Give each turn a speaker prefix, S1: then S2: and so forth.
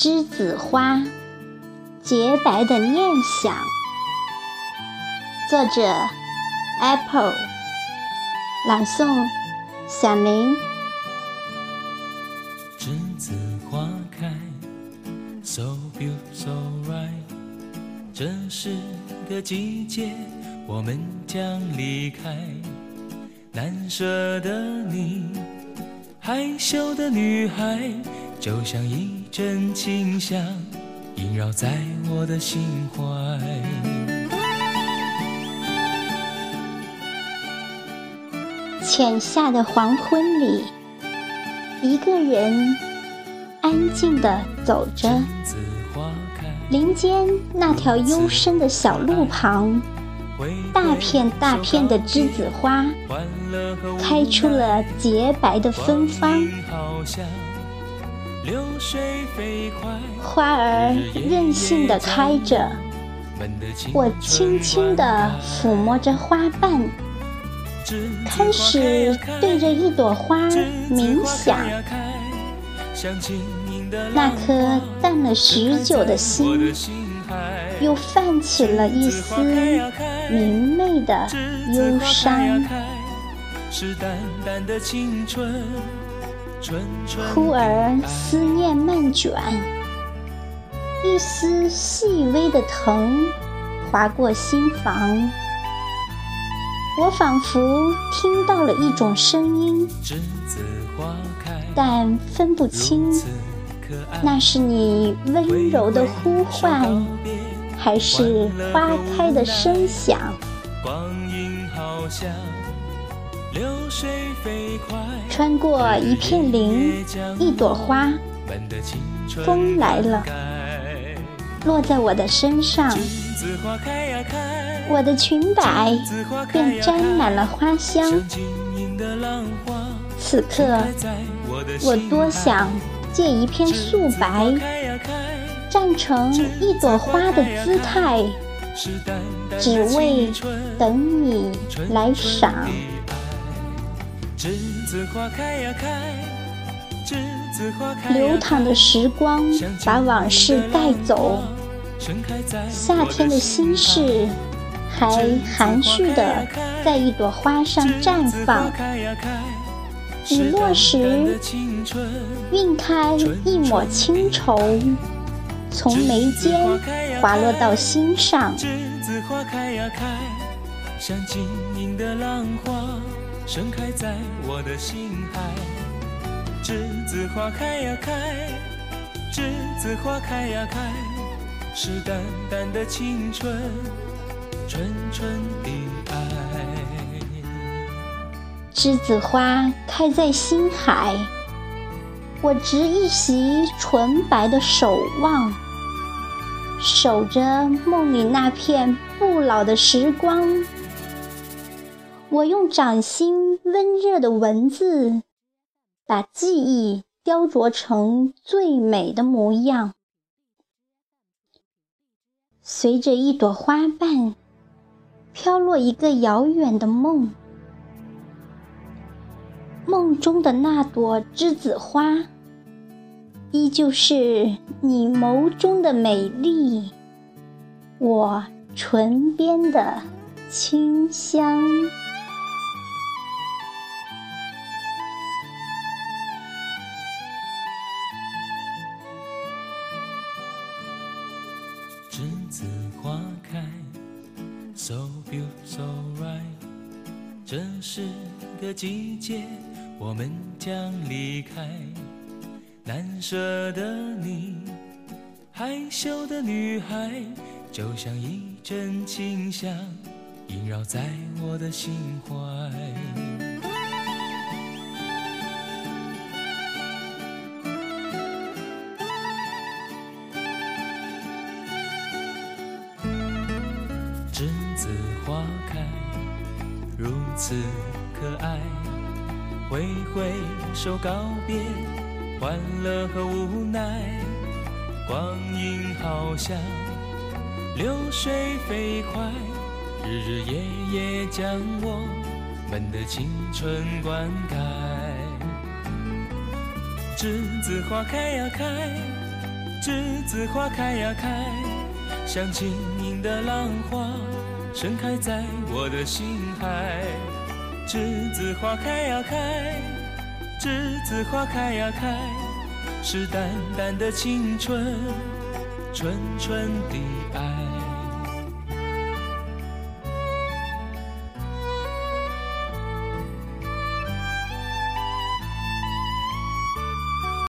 S1: 栀子花，洁白的念想。作者：Apple，朗诵：小林。
S2: 栀子花开，so beautiful so right。这是个季节，我们将离开。难舍的你，害羞的女孩，就像一阵清香，萦绕在我的心怀。
S1: 浅夏的黄昏里，一个人安静地走着，林间那条幽深的小路旁，大片大片的栀子花开出了洁白的芬芳，花儿任性的开着，我轻轻地抚摸着花瓣。开始对着一朵花冥想，那颗淡了许久的心，又泛起了一丝明媚的忧伤。忽而思念漫卷，一丝细微的疼划过心房。我仿佛听到了一种声音，但分不清，那是你温柔的呼唤，还是花开的声响。光阴好像穿过一片林，一朵花，风来了，落在我的身上。我的裙摆便沾满了花香。此刻，我多想借一片素白，站成一朵花的姿态，只为等你来赏。流淌的时光把往事带走。夏天的心事，还含蓄地在一朵花上绽放。雨落时，晕开一抹清愁，从眉间滑落到心上。栀子花开呀开，像晶莹的浪花，盛开在我的心海。栀子花开呀开，栀子花开呀开。是淡淡的青春，纯纯的爱。栀子花开在心海，我执一袭纯白的守望，守着梦里那片不老的时光。我用掌心温热的文字，把记忆雕琢成最美的模样。随着一朵花瓣飘落，一个遥远的梦。梦中的那朵栀子花，依旧是你眸中的美丽，我唇边的清香。
S2: 栀子花开，so beautiful so right。这是个季节，我们将离开。难舍的你，害羞的女孩，就像一阵清香，萦绕在我的心怀。栀子花开，如此可爱。挥挥手告别，欢乐和无奈。光阴好像流水飞快，日日夜夜将我们的青春灌溉。栀子花开呀开，栀子花开呀开，像晶莹的浪花，盛开在我的心海。栀子花开呀开，栀子花开呀开，是淡淡的青春，纯纯的爱。